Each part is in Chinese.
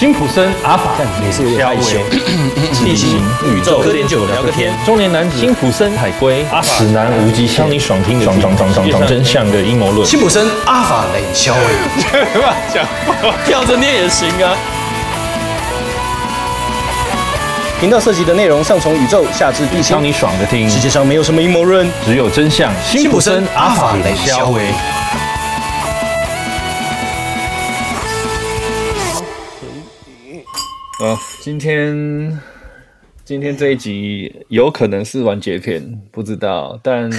辛普森阿法，也是有点害羞。地形宇宙喝点酒聊个天。中年男子辛普森海龟，阿法指南无极限，让你爽听爽爽爽爽爽真相的阴谋论。辛普森阿法冷笑话，乱讲话，跳着念也行啊。频道涉及的内容上从宇宙下至地心，让你爽的听。世界上没有什么阴谋论，只有真相。辛普森阿法冷笑话。啊，今天今天这一集有可能是完结篇，不知道。但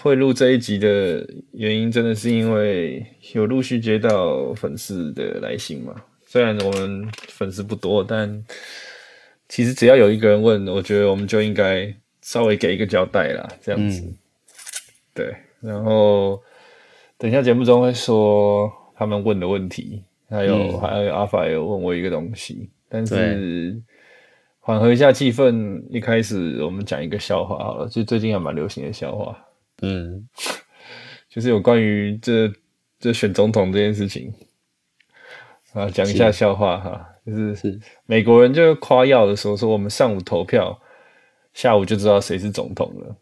会录这一集的原因，真的是因为有陆续接到粉丝的来信嘛。虽然我们粉丝不多，但其实只要有一个人问，我觉得我们就应该稍微给一个交代啦，这样子。对，然后等一下节目中会说他们问的问题，还有还有阿法有问我一个东西。但是缓和一下气氛，一开始我们讲一个笑话好了，就最近还蛮流行的笑话，嗯，就是有关于这这选总统这件事情。啊，讲一下笑话哈，就是是。美国人就夸耀的时候说，我们上午投票，下午就知道谁是总统了，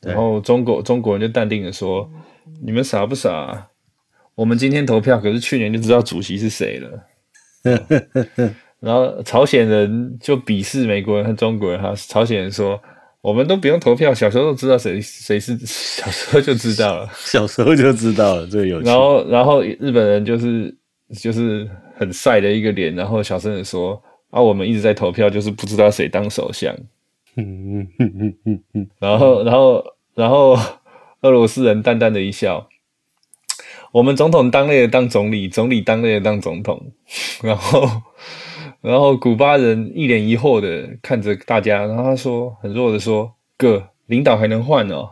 然后中国中国人就淡定的说，你们傻不傻？我们今天投票，可是去年就知道主席是谁了。然后朝鲜人就鄙视美国人和中国人哈，朝鲜人说我们都不用投票，小时候都知道谁谁是，小时候就知道了，小时候就知道了，这个有趣。然后然后日本人就是就是很帅的一个脸，然后小声的说啊，我们一直在投票，就是不知道谁当首相。嗯嗯嗯嗯嗯然后然后然后俄罗斯人淡淡的一笑，我们总统当累了当总理，总理当累了当总统，然后。然后古巴人一脸疑惑的看着大家，然后他说很弱的说：“哥，领导还能换哦。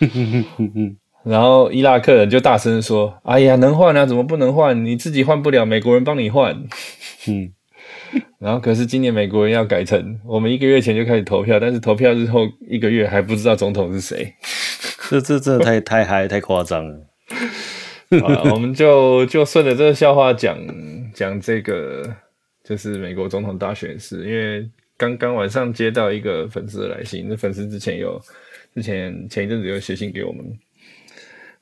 ”然后伊拉克人就大声说：“哎呀，能换啊，怎么不能换？你自己换不了，美国人帮你换。”嗯，然后可是今年美国人要改成，我们一个月前就开始投票，但是投票之后一个月还不知道总统是谁。这这这太太嗨太夸张了。好了，我们就就顺着这个笑话讲讲这个。就是美国总统大选是因为刚刚晚上接到一个粉丝的来信，那粉丝之前有之前前一阵子有写信给我们，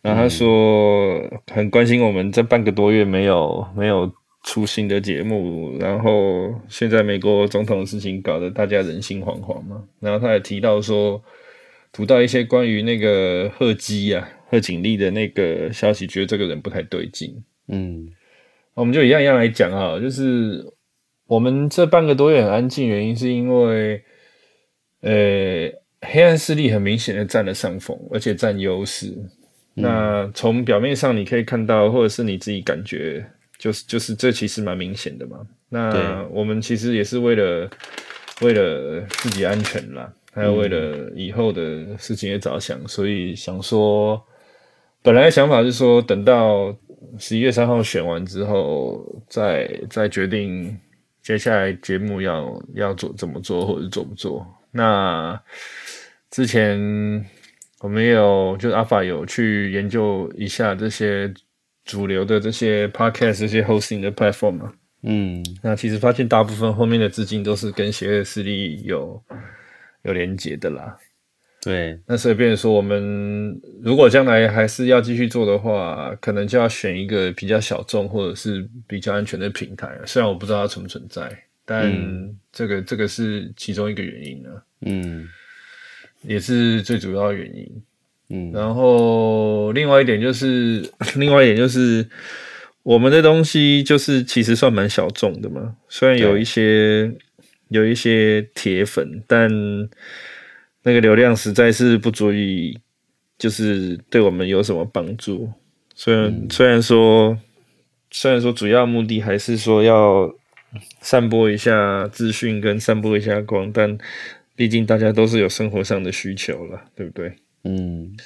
然后他说很关心我们这半个多月没有没有出新的节目，然后现在美国总统的事情搞得大家人心惶惶嘛，然后他也提到说读到一些关于那个贺基啊贺锦丽的那个消息，觉得这个人不太对劲，嗯，我们就一样一样来讲啊，就是。我们这半个多月很安静，原因是因为，呃，黑暗势力很明显的占了上风，而且占优势。那从表面上你可以看到，或者是你自己感觉，就是就是这其实蛮明显的嘛。那我们其实也是为了为了自己安全啦，还有为了以后的事情也着想，所以想说，本来想法是说，等到十一月三号选完之后，再再决定。接下来节目要要做怎么做，或者做不做？那之前我们有就是阿法有去研究一下这些主流的这些 podcast 这些 hosting 的 platform 嘛？嗯，那其实发现大部分后面的资金都是跟邪恶势力有有连接的啦。对，那所以变说，我们如果将来还是要继续做的话，可能就要选一个比较小众或者是比较安全的平台。虽然我不知道它存不存在，但这个这个是其中一个原因呢。嗯，也是最主要原因。嗯，然后另外一点就是，另外一点就是，我们的东西就是其实算蛮小众的嘛。虽然有一些有一些铁粉，但那个流量实在是不足以，就是对我们有什么帮助。虽然虽然说，虽然说主要目的还是说要散播一下资讯跟散播一下光，但毕竟大家都是有生活上的需求了，对不对？嗯。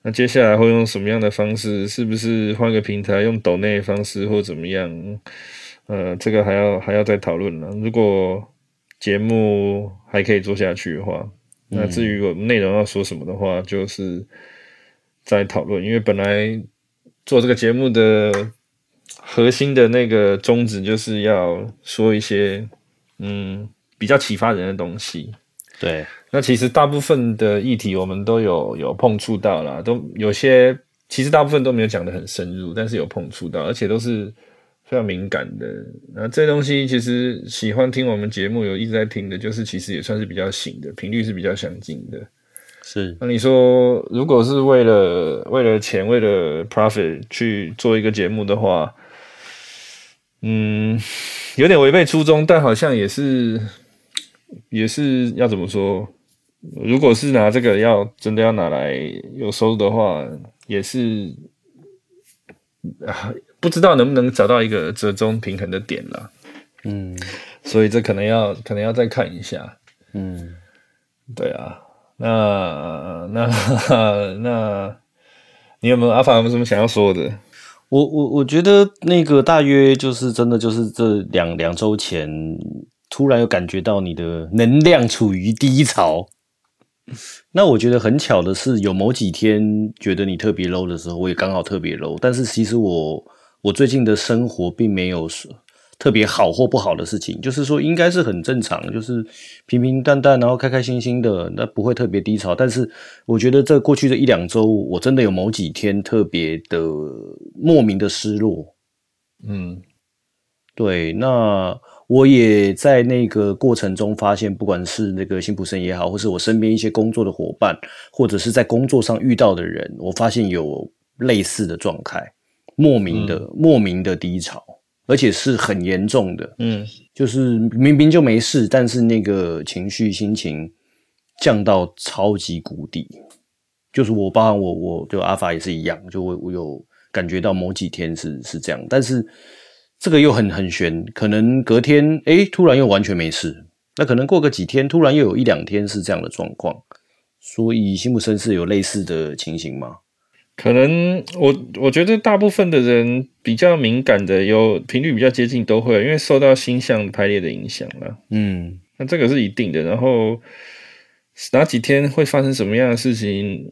那接下来会用什么样的方式？是不是换个平台用抖内方式或怎么样？呃，这个还要还要再讨论了。如果节目还可以做下去的话。那至于我们内容要说什么的话，就是在讨论。因为本来做这个节目的核心的那个宗旨就是要说一些嗯比较启发人的东西。对，那其实大部分的议题我们都有有碰触到啦，都有些其实大部分都没有讲的很深入，但是有碰触到，而且都是非常敏感的。那这东西其实喜欢听我们节目有一直在听的，就是其实也算是比较醒的，频率是比较相近的。是那你说，如果是为了为了钱、为了 profit 去做一个节目的话，嗯，有点违背初衷，但好像也是也是要怎么说？如果是拿这个要真的要拿来有收入的话，也是啊，不知道能不能找到一个折中平衡的点了。嗯所以这可能要可能要再看一下。嗯，对啊，那那那，你有没有阿法有没有什么想要说的？我我我觉得那个大约就是真的就是这两两周前，突然有感觉到你的能量处于低潮。那我觉得很巧的是，有某几天觉得你特别 low 的时候，我也刚好特别 low。但是其实我我最近的生活并没有说特别好或不好的事情，就是说应该是很正常，就是平平淡淡，然后开开心心的，那不会特别低潮。但是我觉得这过去的一两周，我真的有某几天特别的莫名的失落。嗯对，那我也在那个过程中发现，不管是那个辛普森也好，或是我身边一些工作的伙伴，或者是在工作上遇到的人，我发现有类似的状态，莫名的、莫名的低潮，而且是很严重的。嗯就是明明就没事，但是那个情绪心情降到超级谷底。就是我，包含我，我就阿法也是一样，就我我有感觉到某几天是是这样，但是这个又很很悬，可能隔天诶突然又完全没事，那可能过个几天，突然又有一两天是这样的状况。所以辛普森是有类似的情形吗？可能我我觉得大部分的人比较敏感的，有频率比较接近，都会因为受到星象排列的影响了。嗯那这个是一定的。然后哪几天会发生什么样的事情，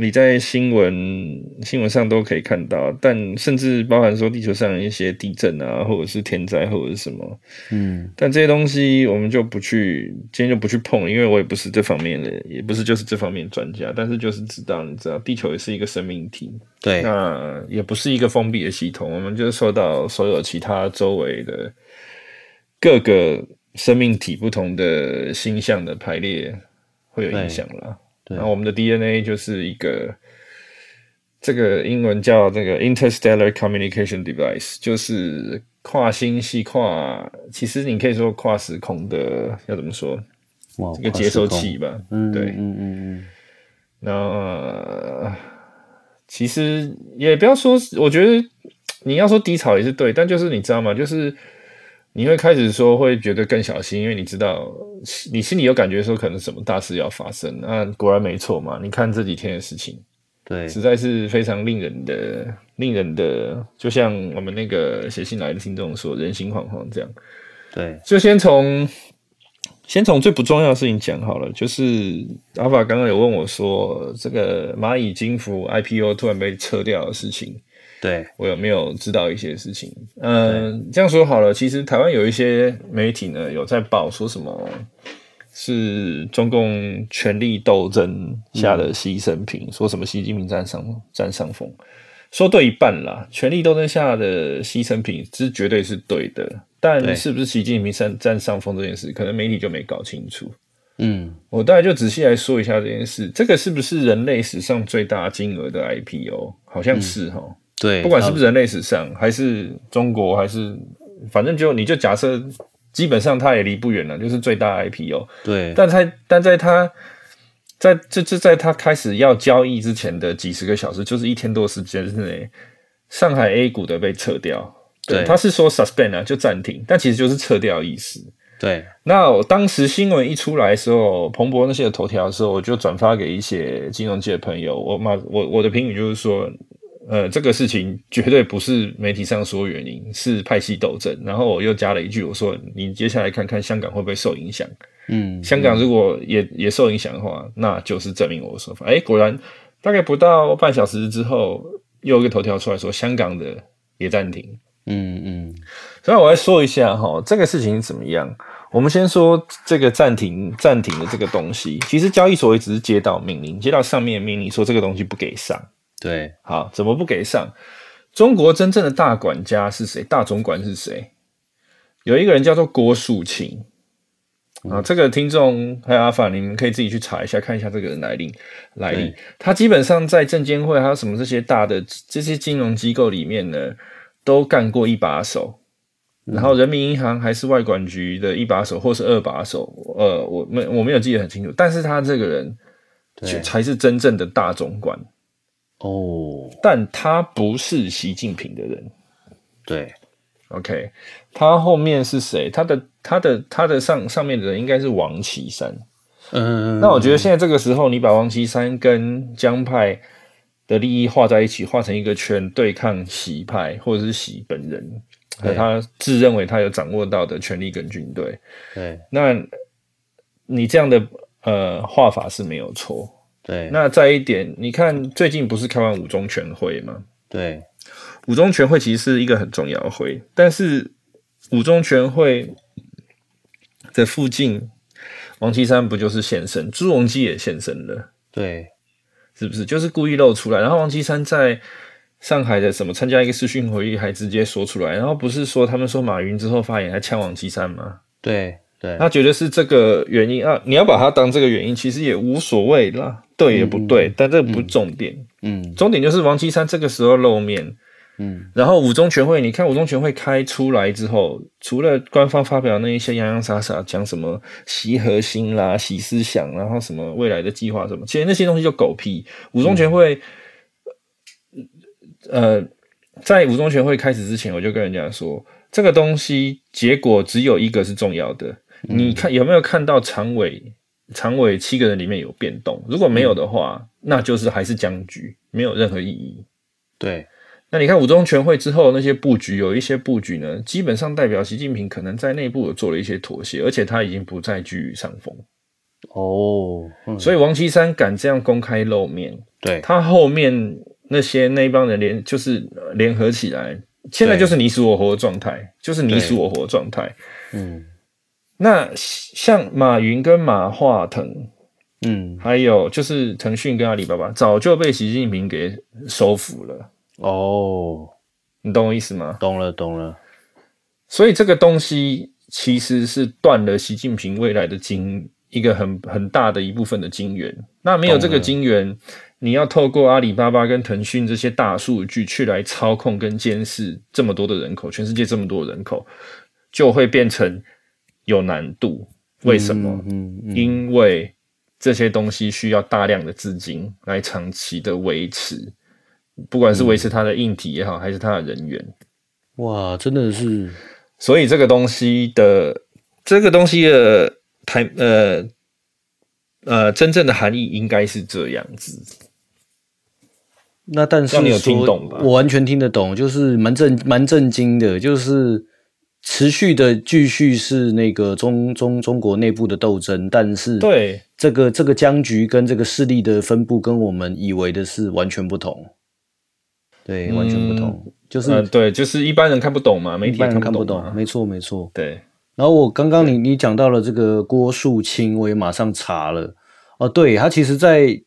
你在新闻新闻上都可以看到，但甚至包含说地球上一些地震啊，或者是天灾或者是什么，嗯。但这些东西我们就不去，今天就不去碰，因为我也不是这方面的，也不是就是这方面专家，但是就是知道，你知道，地球也是一个生命体，对，那也不是一个封闭的系统，我们就是受到所有其他周围的各个生命体不同的星象的排列会有影响啦。对那我们的 DNA 就是一个，这个英文叫这个 interstellar communication device，就是跨星系、跨，其实你可以说跨时空的，要怎么说？哇这个接收器，吧。嗯，对嗯嗯嗯那、呃其实也不要说，我觉得你要说低潮也是对，但就是你知道吗？就是你会开始说会觉得更小心，因为你知道你心里有感觉说可能什么大事要发生。那果然没错嘛，你看这几天的事情，对，实在是非常令人的、令人的，就像我们那个写信来的听众说，人心惶惶这样。对，就先从先从最不重要的事情讲好了，就是阿法刚刚有问我说，这个蚂蚁金服 IPO 突然被撤掉的事情，对，我有没有知道一些事情？嗯、这样说好了，其实台湾有一些媒体呢有在报说什么是中共权力斗争下的牺牲品，说什么习近平占上占上风。说对一半啦，权力斗争下的牺牲品是绝对是对的，但对是不是习近平占占上风这件事，可能媒体就没搞清楚。嗯，我大概就仔细来说一下这件事，这个是不是人类史上最大金额的 IPO？好像是哈、对，不管是不是人类史上，还是中国，还是反正就你就假设，基本上它也离不远了，就是最大 IPO。对，但在但在它在这这在它开始要交易之前的几十个小时，就是一天多时间之内，上海 A 股的被撤掉。对他是说 suspend 啊，就暂停，但其实就是撤掉意思。对，那我当时新闻一出来的时候，彭博那些的头条的时候，我就转发给一些金融界的朋友。我嘛，我我的评语就是说，呃，这个事情绝对不是媒体上说原因，是派系斗争。然后我又加了一句，我说你接下来看看香港会不会受影响。嗯，香港如果也也受影响的话，那就是证明我的说法。哎，果然大概不到半小时之后，又有一个头条出来说，香港的也暂停。嗯嗯，所以我来说一下哈，这个事情怎么样？我们先说这个暂停暂停的这个东西，其实交易所也只是接到命令，接到上面命令说这个东西不给上。对，好，怎么不给上？中国真正的大管家是谁？大总管是谁？有一个人叫做郭树清啊，这个听众还有阿法，你们可以自己去查一下，看一下这个人来历来历。他基本上在证监会还有什么这些大的这些金融机构里面呢，都干过一把手。然后人民银行还是外管局的一把手，或是二把手，呃，我没我没有记得很清楚。但是他这个人才是真正的大总管。哦，但他不是习近平的人，对，OK，他后面是谁？他的他的他的上上面的人应该是王岐山，嗯，那我觉得现在这个时候，你把王岐山跟江派的利益画在一起，画成一个圈，对抗习派或者是习本人和他自认为他有掌握到的权力跟军队，对，那你这样的呃画法是没有错。对，那再一点，你看最近不是开完五中全会吗？对，五中全会其实是一个很重要的会，但是五中全会的附近，王岐山不就是现身，朱镕基也现身了，对，是不是？就是故意露出来，然后王岐山在上海的什么参加一个视讯会议，还直接说出来，然后不是说他们说马云之后发言还呛王岐山吗？对。对，他觉得是这个原因啊，你要把它当这个原因，其实也无所谓啦，对也不对，但这不是重点，嗯，重点就是王岐山这个时候露面，嗯，然后五中全会，你看五中全会开出来之后，除了官方发表那一些洋洋洒洒讲什么习核心啦、习思想，然后什么未来的计划什么，其实那些东西就狗屁。五中全会，呃，在五中全会开始之前，我就跟人家说，这个东西结果只有一个是重要的。你看有没有看到常委？常委七个人里面有变动，如果没有的话，那就是还是僵局，没有任何意义。对，那你看五中全会之后那些布局，有一些布局呢，基本上代表习近平可能在内部有做了一些妥协，而且他已经不再居于上风。哦，所以王岐山敢这样公开露面，对他后面那些那帮人联就是联合起来，现在就是你死我活的状态，就是你死我活的状态。嗯。那像马云跟马化腾，嗯，还有就是腾讯跟阿里巴巴，早就被习近平给收服了。哦，你懂我意思吗？懂了，懂了。所以这个东西其实是断了习近平未来的金一个很很大的一部分的金源。那没有这个金源，你要透过阿里巴巴跟腾讯这些大数据去来操控跟监视这么多的人口，全世界这么多人口，就会变成。有难度，为什么？嗯，因为这些东西需要大量的资金来长期的维持，不管是维持它的硬体也好，还是它的人员。哇，真的是，所以这个东西的这个东西的台呃呃真正的含义应该是这样子。那但是你有听懂吧？我完全听得懂，就是蛮震蛮震惊的，就是。持续的继续是那个中中中国内部的斗争，但是对。这个这个僵局跟这个势力的分布跟我们以为的是完全不同，对，完全不同，就是对，就是一般人看不懂嘛，媒体看不懂，没错没错，对。然后我刚刚你你讲到了这个郭树清，我也马上查了，哦，对他其实，在。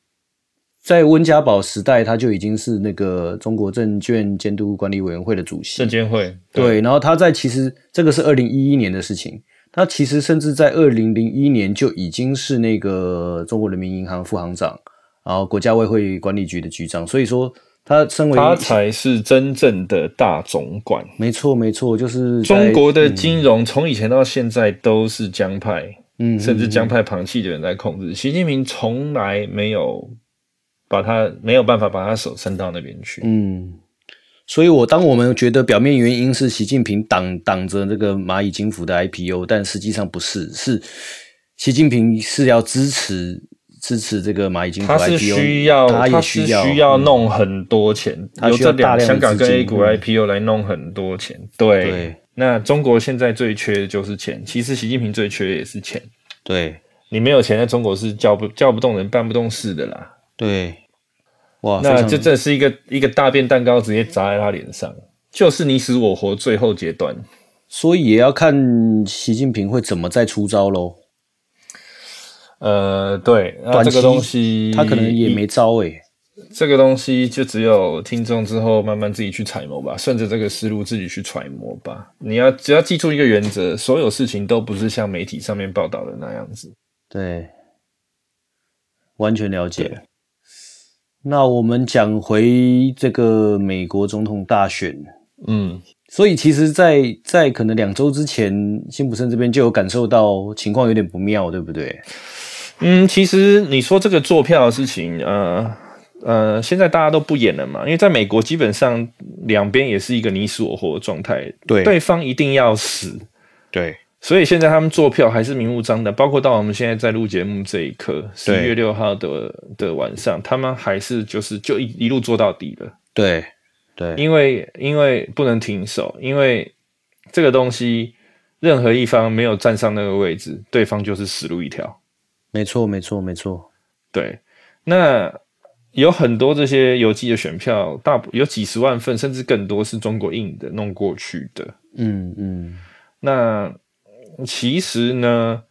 在温家宝时代，他就已经是那个中国证券监督管理委员会的主席。证监会对，然后他在其实这个是二零一一年的事情，他其实甚至在二零零一年就已经是那个中国人民银行副行长，然后国家外汇管理局的局长。所以说，他身为他才是真正的大总管。没错，没错，就是中国的金融从以前到现在都是江派，嗯，甚至江派旁系的人在控制。习近平从来没有。把他没有办法把他手伸到那边去。嗯，所以，我当我们觉得表面原因是习近平挡挡着这个蚂蚁金服的 IPO，但实际上不是，是习近平是要支持支持这个蚂蚁金服 IPO，他是需要，他也需要弄很多钱，由这两香港跟 A 股 IPO 来弄很多钱。对，那中国现在最缺的就是钱，其实习近平最缺也是钱。对，你没有钱，在中国是叫不叫不动人，办不动事的啦。对。哇，那这这是一个一个大便蛋糕直接砸在他脸上，就是你死我活最后阶段。所以也要看习近平会怎么再出招喽。呃，对，那这个东西他可能也没招欸诶、这个东西就只有听众之后慢慢自己去揣摩吧，顺着这个思路自己去揣摩吧。你要只要记住一个原则，所有事情都不是像媒体上面报道的那样子。对，完全了解。那我们讲回这个美国总统大选，嗯，所以其实在，在可能两周之前，辛普森这边就有感受到情况有点不妙，对不对？嗯，其实你说这个做票的事情，呃呃，现在大家都不演了嘛，因为在美国基本上两边也是一个你死我活的状态，对对方一定要死，对，所以现在他们做票还是明目张胆，包括到我们现在在录节目这一刻，十一月六号的的晚上，他们还是就是就一一路做到底了，对，对，因为因为不能停手，因为这个东西任何一方没有站上那个位置，对方就是死路一条。没错，没错，没错。对，那有很多这些邮寄的选票，大部有几十万份，甚至更多是中国印的弄过去的。嗯嗯，那其实呢，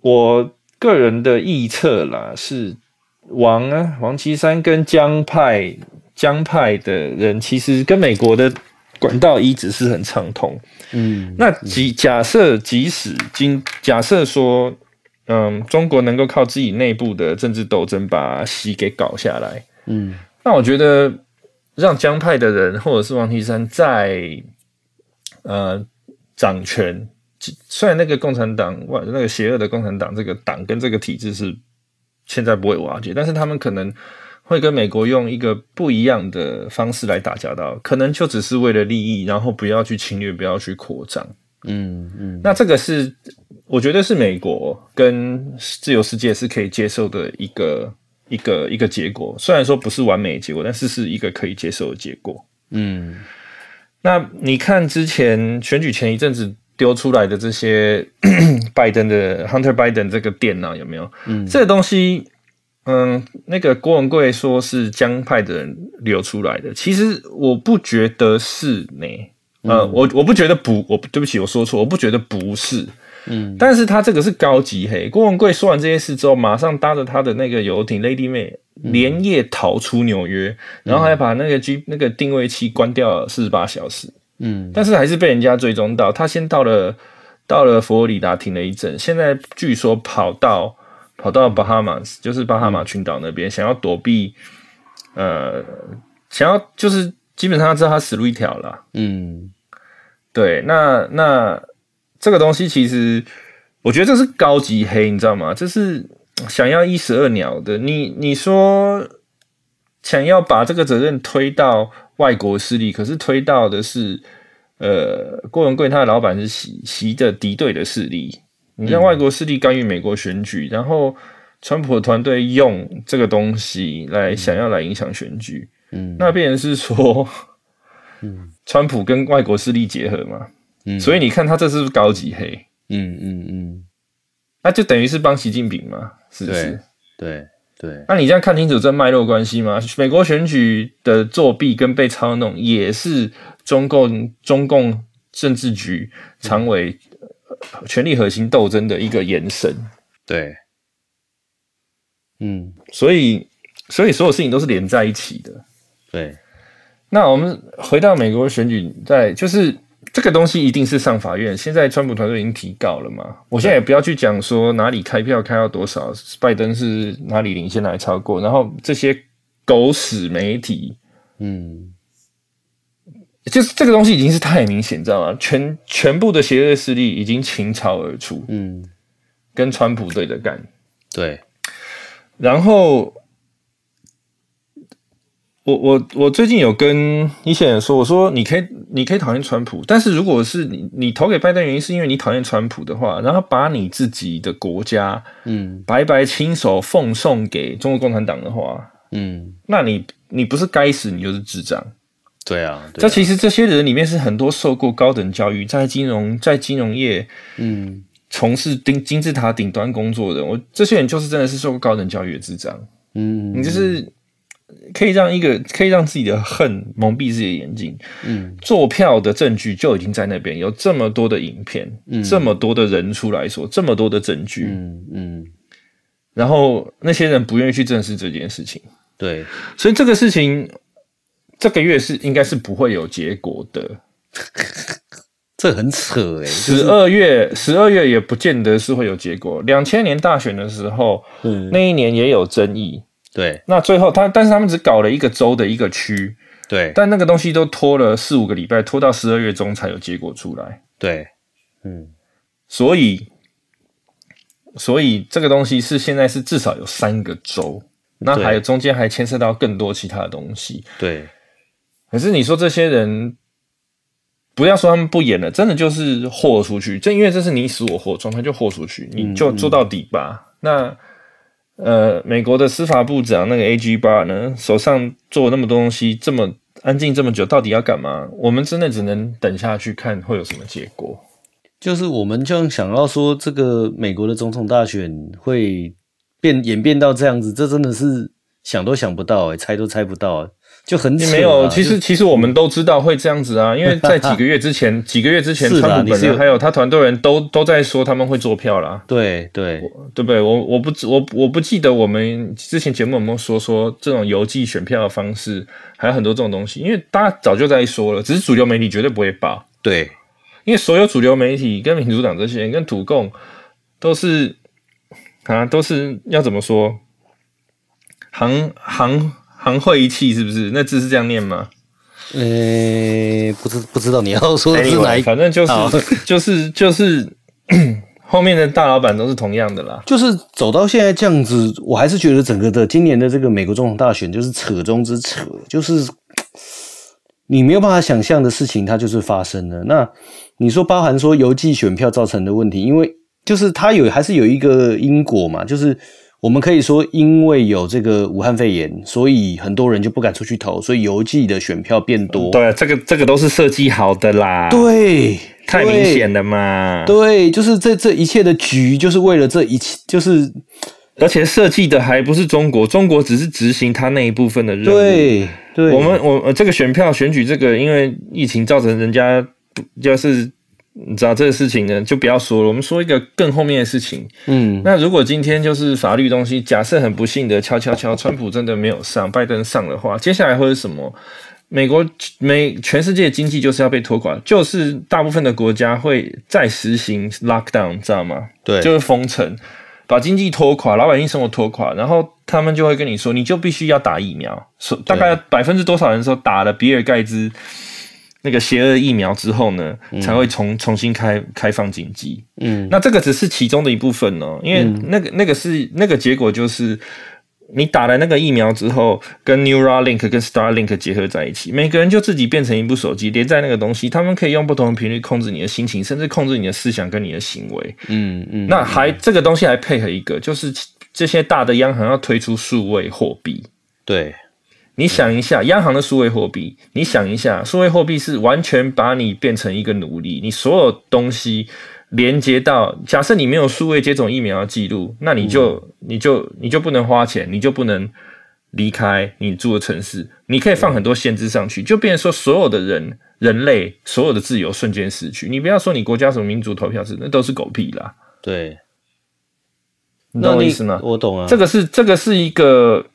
我个人的臆测啦，是王啊，王岐山跟江派江派的人，其实跟美国的管道一直是很畅通。嗯，那即假设即使今假设说，嗯，中国能够靠自己内部的政治斗争把戏给搞下来，嗯，那我觉得让江派的人或者是王岐山在呃掌权，即虽然那个共产党外那个邪恶的共产党这个党跟这个体制是现在不会瓦解，但是他们可能会跟美国用一个不一样的方式来打交道，可能就只是为了利益，然后不要去侵略，不要去扩张。嗯嗯，那这个是我觉得是美国跟自由世界是可以接受的一个一个一个结果，虽然说不是完美的结果，但是是一个可以接受的结果。嗯那你看之前选举前一阵子丢出来的这些 拜登的 Hunter Biden 这个电脑有没有？嗯这个东西，嗯，那个郭文贵说是江派的人流出来的，其实我不觉得是呢。呃，我我不觉得不，我对不起，我说错，我不觉得不是。嗯，但是他这个是高级黑。郭文贵说完这些事之后，马上搭着他的那个游艇 Lady May 连夜逃出纽约，然后还把那个 G 那个定位器关掉了四十八小时。嗯但是还是被人家追踪到。他先到了到了佛罗里达停了一阵，现在据说跑到跑到巴哈马斯，就是巴哈马群岛那边，想要躲避，呃，想要就是基本上知道他死路一条了。嗯对，那那这个东西其实我觉得这是高级黑，你知道吗？这是想要一石二鸟的。你你说想要把这个责任推到外国势力，可是推到的是呃郭文贵他的老板是习习的敌对的势力。你让外国势力干预美国选举，然后川普的团队用这个东西来想要来影响选举，嗯那变成是说，嗯川普跟外国势力结合嘛，嗯所以你看他这是不是高级黑？嗯嗯嗯，那就等于是帮习近平嘛，是不是？对对，那你这样看清楚这脉络关系吗？美国选举的作弊跟被操弄，也是中共中共政治局常委、呃权力核心斗争的一个延伸。对，嗯所以，所以所有事情都是连在一起的。对，那我们回到美国选举，在就是这个东西一定是上法院。现在川普团队已经提告了嘛，我现在也不要去讲说哪里开票开到多少，拜登是哪里领先哪里超过，然后这些狗屎媒体，嗯就是这个东西已经是太明显，知道吗？全全部的邪恶势力已经倾巢而出，嗯，跟川普对着干。对，然后，我我我最近有跟一些人说，我说你可以你可以讨厌川普，但是如果是你你投给拜登原因是因为你讨厌川普的话，然后把你自己的国家嗯白白亲手奉送给中国共产党的话，嗯，那你你不是该死，你就是智障。对啊，对啊这其实这些人里面是很多受过高等教育，在金融在金融业嗯从事金金字塔顶端工作的，我这些人就是真的是受过高等教育的智障。嗯，你就是可以让一个可以让自己的恨蒙蔽自己的眼睛。嗯做票的证据就已经在那边，有这么多的影片，嗯这么多的人出来说，这么多的证据，嗯嗯，然后那些人不愿意去正视这件事情，对，所以这个事情这个月是应该是不会有结果的。这很扯哎、十二月，十二月也不见得是会有结果。两千年大选的时候，嗯，那一年也有争议。对那最后他，但是他们只搞了一个州的一个区，对但那个东西都拖了四五个礼拜，拖到十二月中才有结果出来。对，嗯所以，所以这个东西是现在是至少有三个州，那还有中间还牵涉到更多其他的东西。对，可是你说这些人，不要说他们不演了，真的就是豁出去，正因为这是你死我活状态，就豁出去，你就做到底吧。那呃，美国的司法部长那个 A.G. Bar 呢，手上做那么多东西，这么安静这么久，到底要干嘛？我们真的只能等下去看会有什么结果。就是我们就想要说，这个美国的总统大选会变演变到这样子，这真的是想都想不到哎、猜都猜不到、就很扯啊没有，其实其实我们都知道会这样子啊，因为 在几个月之前，几个月之前，川普本人还有他团队人都都在说他们会做票啦。对对对不对？我我不知我我不记得我们之前节目有没有说说这种邮寄选票的方式，还有很多这种东西，因为大家早就在说了，只是主流媒体绝对不会报，对因为所有主流媒体跟民主党这些人跟土共都是啊都是要怎么说，行行行会一气是不是？那字是这样念吗？呃、不知不知道你要说的是哪一个？反正就是 就是就是 后面的大老板都是同样的啦。就是走到现在这样子，我还是觉得整个的今年的这个美国总统大选就是扯中之扯，就是你没有办法想象的事情，它就是发生了。那你说包含说邮寄选票造成的问题，因为就是它有还是有一个因果嘛，就是我们可以说因为有这个武汉肺炎，所以很多人就不敢出去投，所以邮寄的选票变多。对，这个这个都是设计好的啦，对，太明显了嘛。对，就是这这一切的局，就是为了这一切，就是而且设计的还不是中国，中国只是执行他那一部分的任务。，对对，我们我呃这个选票选举这个，因为疫情造成人家不就是你知道这个事情呢，就不要说了。我们说一个更后面的事情。嗯那如果今天就是法律东西，假设很不幸的敲敲敲，川普真的没有上，拜登上的话，接下来会是什么？美国美全世界经济就是要被拖垮，就是大部分的国家会再实行 lockdown，知道吗？对就是封城，把经济拖垮，老百姓生活拖垮，然后他们就会跟你说，你就必须要打疫苗，说大概百分之多少人说打了比尔盖茨那个邪恶疫苗之后呢，才会重重新开开放经济。嗯那这个只是其中的一部分哦，因为那个那个是那个结果就是。你打了那个疫苗之后，跟 Neuralink 跟 Starlink 结合在一起，每个人就自己变成一部手机，连在那个东西，他们可以用不同的频率控制你的心情，甚至控制你的思想跟你的行为。嗯嗯，那还这个东西还配合一个，就是这些大的央行要推出数位货币。对你想一下，央行的数位货币，你想一下，数位货币是完全把你变成一个奴隶，你所有东西连接到，假设你没有数位接种疫苗的记录，那你就、你就你就不能花钱，你就不能离开你住的城市，你可以放很多限制上去，就变成说所有的人人类所有的自由瞬间失去。你不要说你国家什么民主投票制，那都是狗屁啦，对，你懂我意思吗？我懂啊，这个是这个是一个，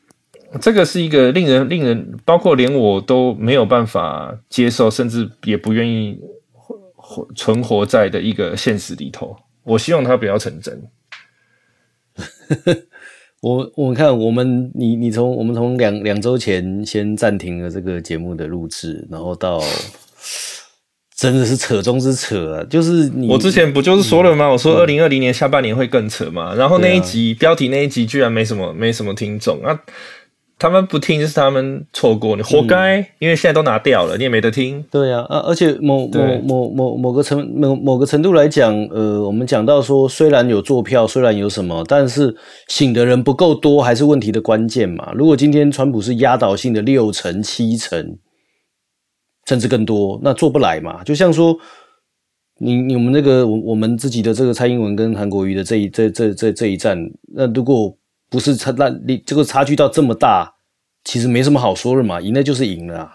这个是一个令人令人，包括连我都没有办法接受，甚至也不愿意活活存活在的一个现实里头。我希望它不要成真。我我看我们你你从我们从两两周前先暂停了这个节目的录制，然后到 真的是扯中之扯啊，就是你我之前不就是说了吗？我说二零二零年下半年会更扯嘛。然后那一集、标题那一集居然没什么没什么听众啊，他们不听是他们错过，你活该，因为现在都拿掉了，你也没得听。对啊，啊，而且某某对某某某个程某某个程度来讲，呃，我们讲到说，虽然有坐票，虽然有什么，但是醒的人不够多，还是问题的关键嘛。如果今天川普是压倒性的六成、七成，甚至更多，那做不来嘛。就像说，你你们那个我我们自己的这个蔡英文跟韩国瑜的这一这这这这一战，那如果不是差那你这个差距到这么大，其实没什么好说的嘛，赢了就是赢了啊。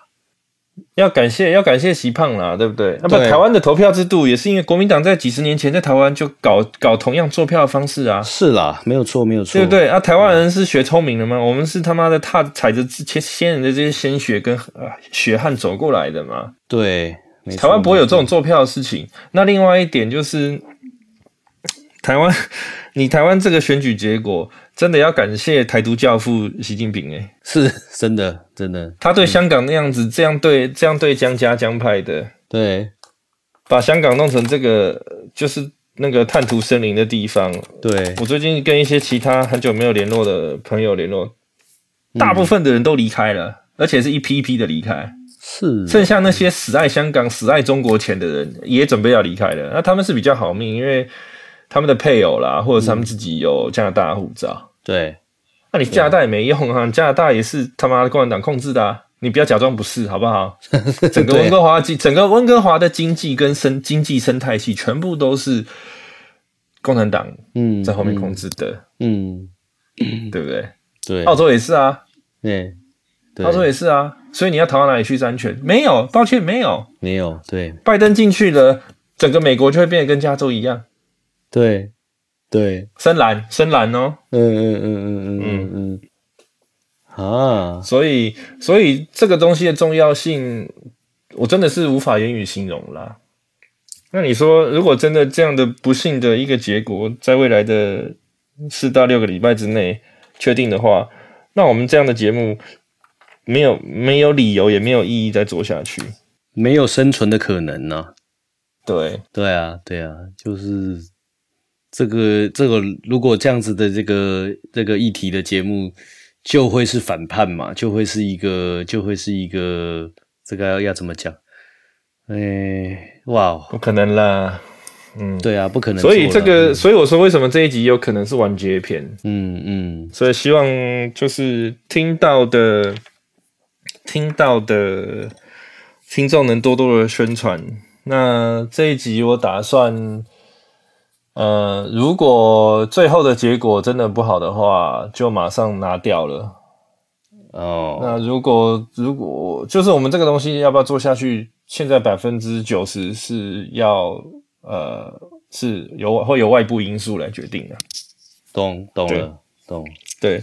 要感谢要感谢习胖啦，对不对？那么台湾的投票制度也是因为国民党在几十年前在台湾就搞搞同样做票的方式啊，是啦，没有错，没有错，对不？对？啊，台湾人是学聪明了吗？我们是他妈的踏踩着之前先人的这些鲜血跟呃血汗走过来的嘛。对，台湾不会有这种做票的事情。那另外一点就是，台湾 你台湾这个选举结果，真的要感谢台独教父习近平诶、是真的，真的，他对香港那样子这样对这样对江家江派的，对把香港弄成这个就是那个探图森林的地方。对，我最近跟一些其他很久没有联络的朋友联络，大部分的人都离开了，而且是一批一批的离开。是剩下那些死爱香港、死爱中国钱的人，也准备要离开了。那他们是比较好命，因为他们的配偶啦，或者是他们自己有加拿大护照。对。那你加拿大也没用啊，加拿大也是他妈的共产党控制的、啊，你不要假装不是，好不好？整个温哥华经，整个温哥华的经济跟生经济生态系，全部都是共产党嗯在后面控制的，嗯，对不对？对，澳洲也是啊，对。对。澳洲也是啊，所以你要逃到哪里去是安全？没有，抱歉，没有。没有，对。拜登进去了，整个美国就会变得跟加州一样，对对，深蓝，深蓝哦。嗯嗯嗯嗯嗯嗯嗯，啊，所以，所以这个东西的重要性，我真的是无法言语形容啦。那你说，如果真的这样的不幸的一个结果，在未来的四到六个礼拜之内确定的话，那我们这样的节目没有没有理由，也没有意义再做下去。没有生存的可能呢、对，对啊，对啊，就是这个这个，如果这样子的这个这个议题的节目，就会是反叛嘛，就会是一个，就会是一个，这个要要怎么讲？哎，哇哦，不可能啦。嗯，对啊，不可能。所以这个，所以我说，为什么这一集有可能是完结篇？嗯嗯所以希望就是听到的、听到的听众能多多的宣传。那这一集我打算，呃，如果最后的结果真的不好的话，就马上拿掉了。哦，那如果如果就是我们这个东西要不要做下去，现在百分之九十是要呃是由会有外部因素来决定的。懂懂了，懂，对，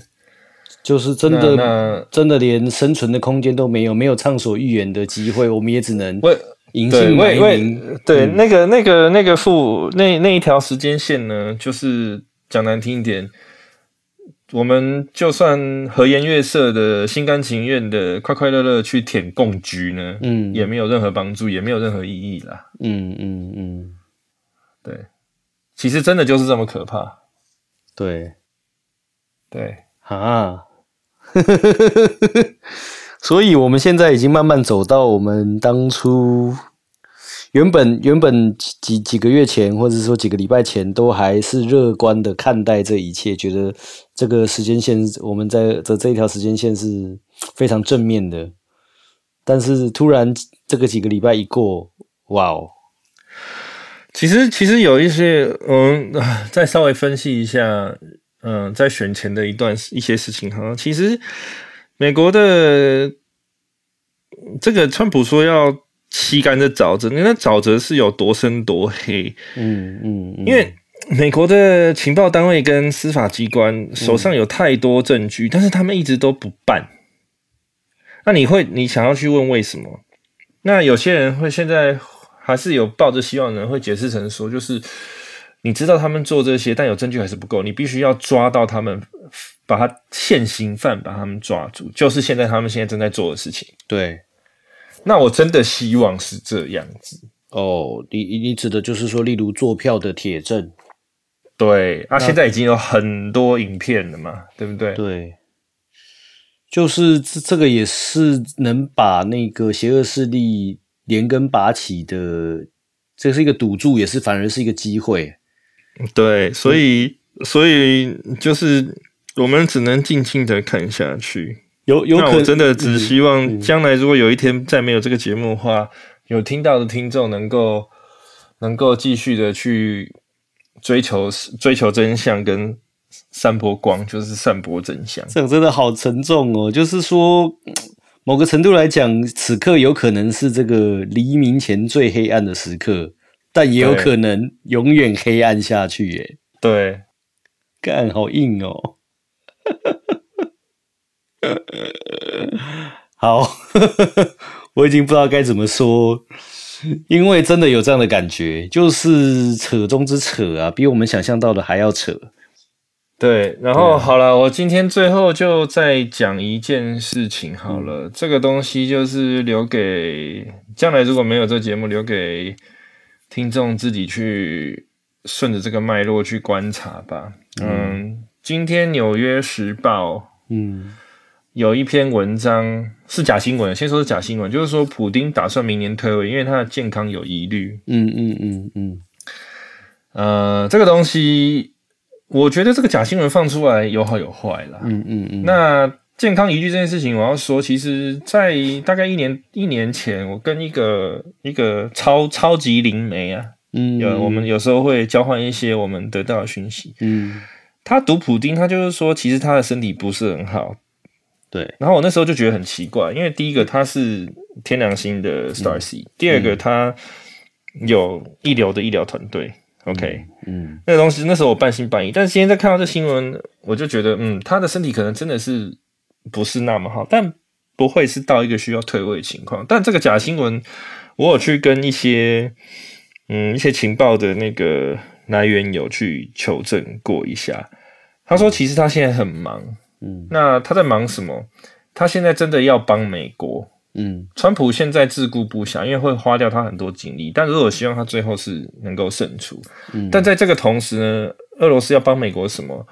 就是真的那真的连生存的空间都没有，没有畅所欲言的机会，我们也只能为对，隐姓埋为。对、那个那个那个负那那一条时间线呢，就是讲难听一点，我们就算和颜悦色的、心甘情愿的、快快乐乐去舔共居呢，嗯也没有任何帮助，也没有任何意义啦。嗯嗯嗯，对，其实真的就是这么可怕。对对，啊，所以我们现在已经慢慢走到我们当初原本原本几几几个月前，或者说几个礼拜前，都还是乐观的看待这一切，觉得这个时间线我们在这这一条时间线是非常正面的。但是突然这个几个礼拜一过，哇哦，其实其实有一些，嗯，再稍微分析一下，嗯、在选前的一段一些事情哈，其实美国的这个川普说要吸干这沼泽，那沼泽是有多深多黑？嗯嗯，嗯因为美国的情报单位跟司法机关手上有太多证据，但是他们一直都不办。那你会，你想要去问为什么？那有些人会现在还是有抱着希望的人会解释成说，就是你知道他们做这些，但有证据还是不够，你必须要抓到他们，把他现行犯把他们抓住，就是现在他们现在正在做的事情。对那我真的希望是这样子。哦，你你指的就是说，例如做票的铁证，对，啊，现在已经有很多影片了嘛，对不对？对，就是这这个也是能把那个邪恶势力连根拔起的，这是一个赌注，也是反而是一个机会。对，所以所以就是我们只能静静的看下去。有有可真的只希望将来如果有一天再没有这个节目的话，有听到的听众能够能够继续的去追求追求真相跟散播光，就是散播真相。这样真的好沉重哦。就是说，某个程度来讲，此刻有可能是这个黎明前最黑暗的时刻，但也有可能永远黑暗下去。耶。对，干好硬哦。好，我已经不知道该怎么说，因为真的有这样的感觉，就是扯中之扯啊，比我们想象到的还要扯。对，然后好了，我今天最后就再讲一件事情好了，这个东西就是留给将来如果没有这节目，留给听众自己去顺着这个脉络去观察吧。嗯，今天《纽约时报》嗯。有一篇文章是假新闻，先说是假新闻，就是说普丁打算明年退位，因为他的健康有疑虑。嗯嗯嗯嗯。呃，这个东西，我觉得这个假新闻放出来有好有坏啦。嗯嗯嗯。那健康疑虑这件事情，我要说，其实，在大概一年一年前，我跟一个一个超超级灵媒啊，嗯，有我们有时候会交换一些我们得到的讯息。嗯。他读普丁，他就是说，其实他的身体不是很好。对，然后我那时候就觉得很奇怪，因为第一个他是天良星的 Star C，第二个他有一流的医疗团队，OK，嗯，那个东西那时候我半信半疑，但是今天在看到这新闻，我就觉得，嗯，他的身体可能真的是不是那么好，但不会是到一个需要退位的情况。但这个假新闻，我有去跟一些嗯一些情报的那个来源有去求证过一下，他说其实他现在很忙。嗯，那他在忙什么？他现在真的要帮美国。嗯，川普现在自顾不暇，因为会花掉他很多精力。但如果希望他最后是能够胜出，嗯，但在这个同时呢，俄罗斯要帮美国什么？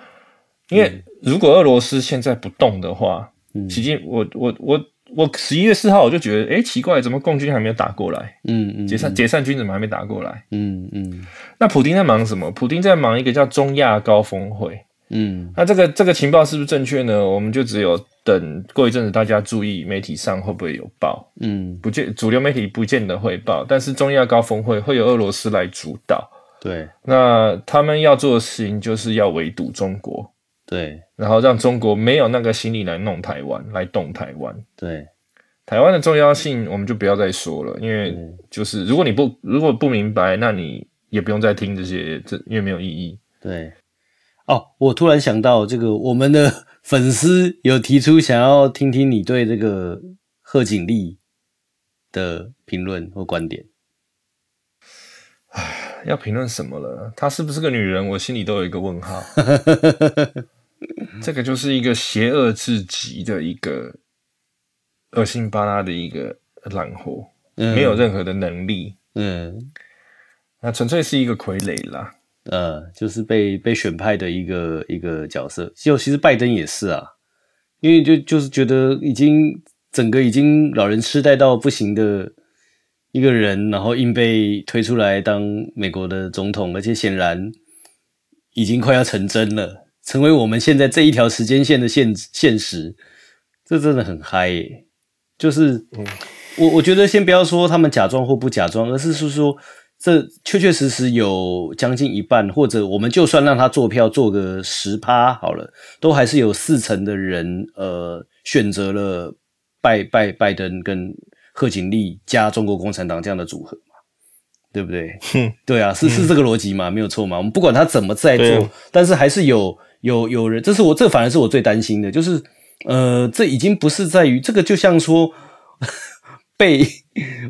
因为如果俄罗斯现在不动的话，嗯，实际我我我我十一月四号我就觉得，哎，奇怪，怎么共军还没有打过来？嗯嗯，解散解散军怎么还没打过来？嗯嗯，那普丁在忙什么？普丁在忙一个叫中亚高峰会。嗯，那这个这个情报是不是正确呢？我们就只有等过一阵子，大家注意媒体上会不会有报？嗯，不见主流媒体不见得会报，但是中亚高峰会会有俄罗斯来主导。对，那他们要做的事情就是要围堵中国。对，然后让中国没有那个心力来弄台湾，来动台湾。对，台湾的重要性我们就不要再说了，因为就是如果你不如果不明白，那你也不用再听这些，这因为没有意义。对。哦，我突然想到，这个我们的粉丝有提出想要听听你对这个贺锦丽的评论或观点。唉，要评论什么了？她是不是个女人？我心里都有一个问号。这个就是一个邪恶至极的一个恶心巴拉的一个烂货，没有任何的能力。嗯，那纯粹是一个傀儡啦。呃，就是被被选派的一个一个角色，就其实拜登也是啊，因为就就是觉得已经整个已经老人痴呆到不行的一个人，然后硬被推出来当美国的总统，而且显然已经快要成真了，成为我们现在这一条时间线的现现实，这真的很嗨耶！就是我我觉得先不要说他们假装或不假装，而是是说。这确确实实有将近一半，或者我们就算让他做票做个十趴好了，都还是有四成的人呃选择了拜拜拜登跟贺锦丽加中国共产党这样的组合嘛，对不对？对啊，是是这个逻辑嘛，没有错嘛。我们不管他怎么在做，但是还是有有有人，这是我这反而是我最担心的，就是呃，这已经不是在于这个，就像说。被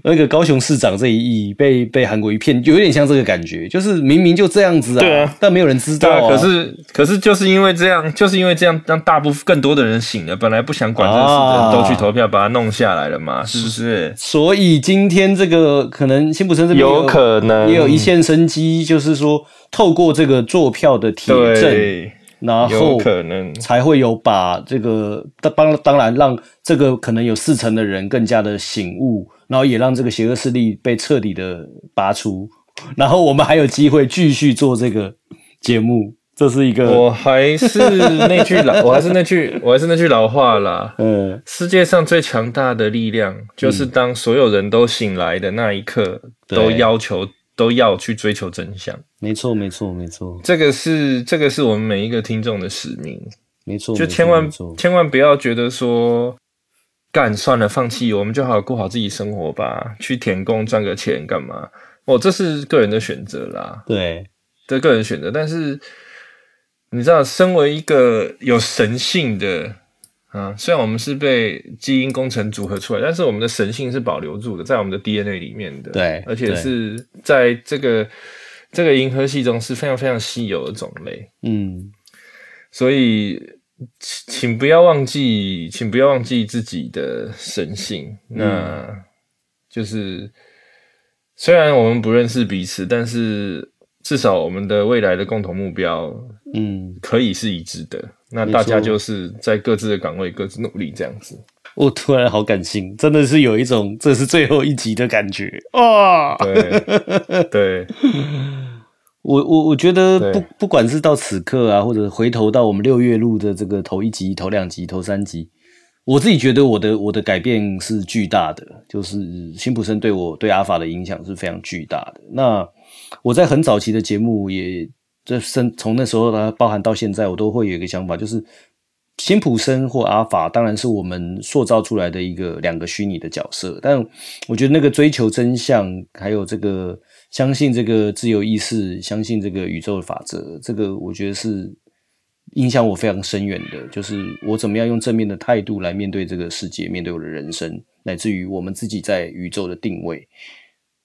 那个高雄市长这一役被被韩国一骗，有点像这个感觉，就是明明就这样子啊，对啊，但没有人知道啊。可是可是就是因为这样，就是因为这样，让大部分更多的人醒了，本来不想管这事的人都去投票，把它弄下来了嘛，是不是？所以今天这个可能辛普森这边有可能也有一线生机，就是说透过这个做票的铁证。然后可能才会有把这个当当然让这个可能有四成的人更加的醒悟，然后也让这个邪恶势力被彻底的拔除，然后我们还有机会继续做这个节目。这是一个，我还是那句老，我还是那句，我还是那句老话啦。嗯，世界上最强大的力量，就是当所有人都醒来的那一刻，都要求。都要去追求真相。没错，没错，没错，这个是这个是我们每一个听众的使命。没错，就千万千万不要觉得说，干算了，放弃，我们就好好过好自己生活吧，去舔工赚个钱干嘛？哦，这是个人的选择啦，对，这个人选择。但是你知道，身为一个有神性的啊，虽然我们是被基因工程组合出来，但是我们的神性是保留住的，在我们的 DNA 里面的。对而且是在这个这个银河系中是非常非常稀有的种类。嗯，所以，请请不要忘记，请不要忘记自己的神性。那就是，虽然我们不认识彼此，但是至少我们的未来的共同目标嗯，可以是一致的。那大家就是在各自的岗位各自努力，这样子。我突然好感性，真的是有一种这是最后一集的感觉啊！对对，我我我觉得不不管是到此刻啊，或者回头到我们六月录的这个头一集、头两集、头三集，我自己觉得我的我的改变是巨大的，就是辛普森对我对阿法的影响是非常巨大的。那我在很早期的节目也这深从那时候呢，包含到现在，我都会有一个想法，就是辛普森或阿法当然是我们塑造出来的一个两个虚拟的角色，但我觉得那个追求真相，还有这个相信这个自由意识，相信这个宇宙的法则，这个我觉得是影响我非常深远的。就是我怎么样用正面的态度来面对这个世界，面对我的人生，乃至于我们自己在宇宙的定位。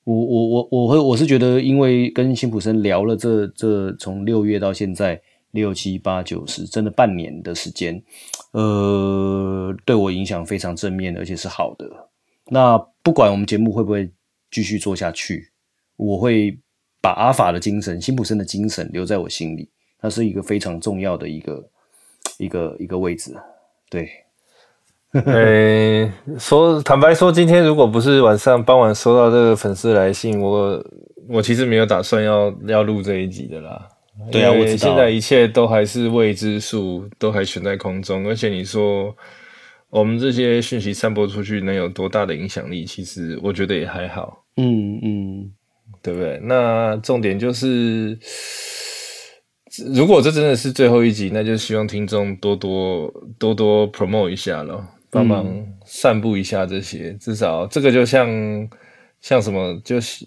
我我我我会我是觉得，因为跟辛普森聊了这这从六月到现在六七八九十，真的半年的时间，呃，对我影响非常正面，而且是好的。那不管我们节目会不会继续做下去，我会把阿法的精神、辛普森的精神留在我心里，它是一个非常重要的一个一个一个位置。对，呃，说坦白说，今天如果不是晚上傍晚收到这个粉丝来信，我我其实没有打算要要录这一集的啦。对啊我知道现在一切都还是未知数，都还悬在空中。而且你说我们这些讯息散播出去能有多大的影响力？其实我觉得也还好，嗯嗯，对不对？那重点就是，如果这真的是最后一集，那就希望听众多多多多 promote 一下咯，帮忙散布一下这些。至少这个就像像什么，就是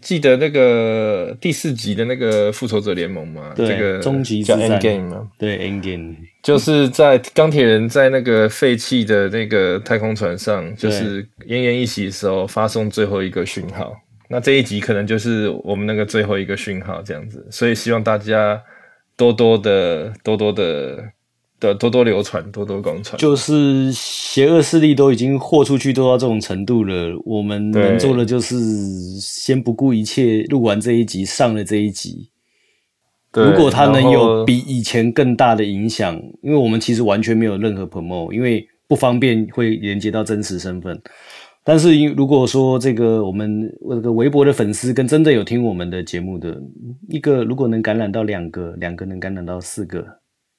记得那个第四集的那个复仇者联盟嘛，这个终极叫 Endgame 嘛，对，Endgame，就是在钢铁人在那个废弃的那个太空船上，就是奄奄一息的时候发送最后一个讯号。那这一集可能就是我们那个最后一个讯号，这样子。所以希望大家多多的、多多的、的多多流传、多多广传。就是邪恶势力都已经豁出去，都到这种程度了。我们能做的就是先不顾一切录完这一集，上了这一集。如果它能有比以前更大的影响，因为我们其实完全没有任何 promo，因为不方便会连接到真实身份。但是因如果说这个我们这个微博的粉丝跟真的有听我们的节目的一个，如果能感染到两个，两个能感染到四个，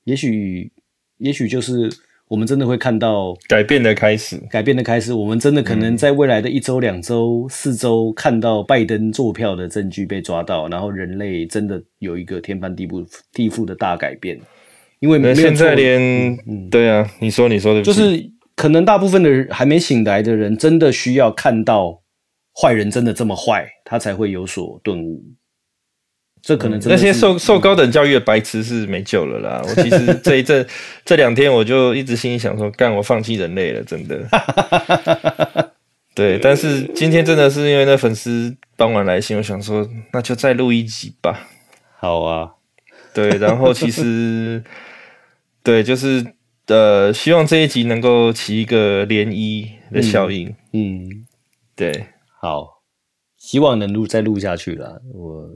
也许也许就是我们真的会看到改变的开始。改变的开始，我们真的可嗯能在未来的一周、两周、四周看到拜登做票的证据被抓到，然后人类真的有一个天翻地覆、地覆的大改变。因为现在错连、对啊，你说你说的就是可能大部分的人还没醒来的人，真的需要看到坏人真的这么坏，他才会有所顿悟。这可能真那些受受高等教育的白痴是没救了啦。我其实这一阵这两天我就一直心里想说，干我放弃人类了，真的。对，但是今天真的是因为那粉丝帮完来信，我想说那就再录一集吧。好啊，对，然后其实 对，就是呃，希望这一集能够起一个涟漪的效应。嗯，对，好，希望能录再录下去啦。我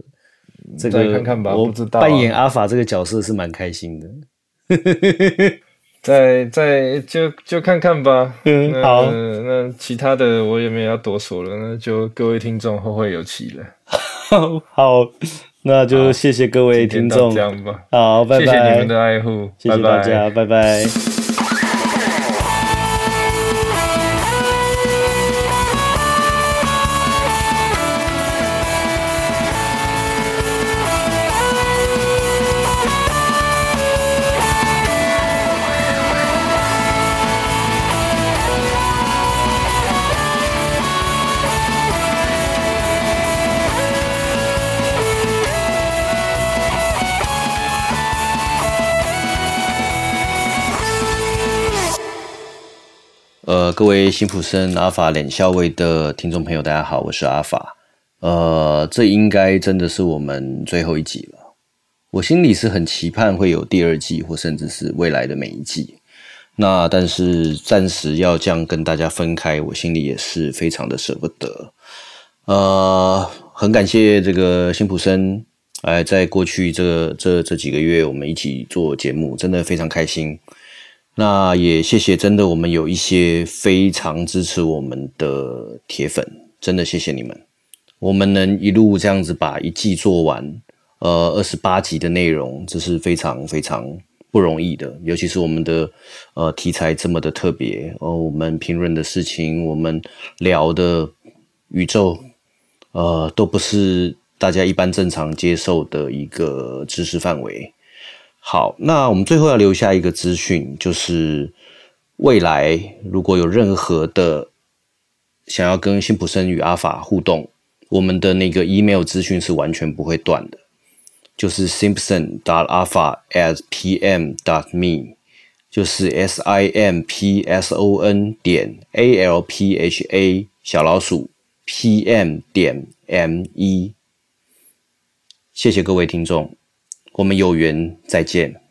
这个再看看吧我不知道啊扮演阿法这个角色是蛮开心的。再再就就看看吧。嗯好那其他的我也没有要多说了，那就各位听众后会有期了。好，那就谢谢各位听众这，样吧，好，拜拜，谢谢你们的爱护，谢谢拜拜大家，拜拜。呃，各位辛普森阿法脸校尉的听众朋友，大家好，我是阿法。呃，这应该真的是我们最后一集了。我心里是很期盼会有第二季，或甚至是未来的每一季。那但是暂时要这样跟大家分开，我心里也是非常的舍不得。呃，很感谢这个辛普森，哎，在过去这这这几个月，我们一起做节目，真的非常开心。那也谢谢，真的我们有一些非常支持我们的铁粉，真的谢谢你们。我们能一路这样子把一季做完，呃，二十八集的内容，这是非常非常不容易的。尤其是我们的呃题材这么的特别，哦，我们评论的事情，我们聊的宇宙，呃，都不是大家一般正常接受的一个知识范围。好，那我们最后要留下一个资讯，就是未来如果有任何的想要跟辛普森与阿法互动。我们的那个 email 资讯是完全不会断的，就是 simpson dot alpha at pm dot me，就是 s i m p s o n 点 a l p h a 小老鼠 p m 点 m e。谢谢各位听众，我们有缘再见。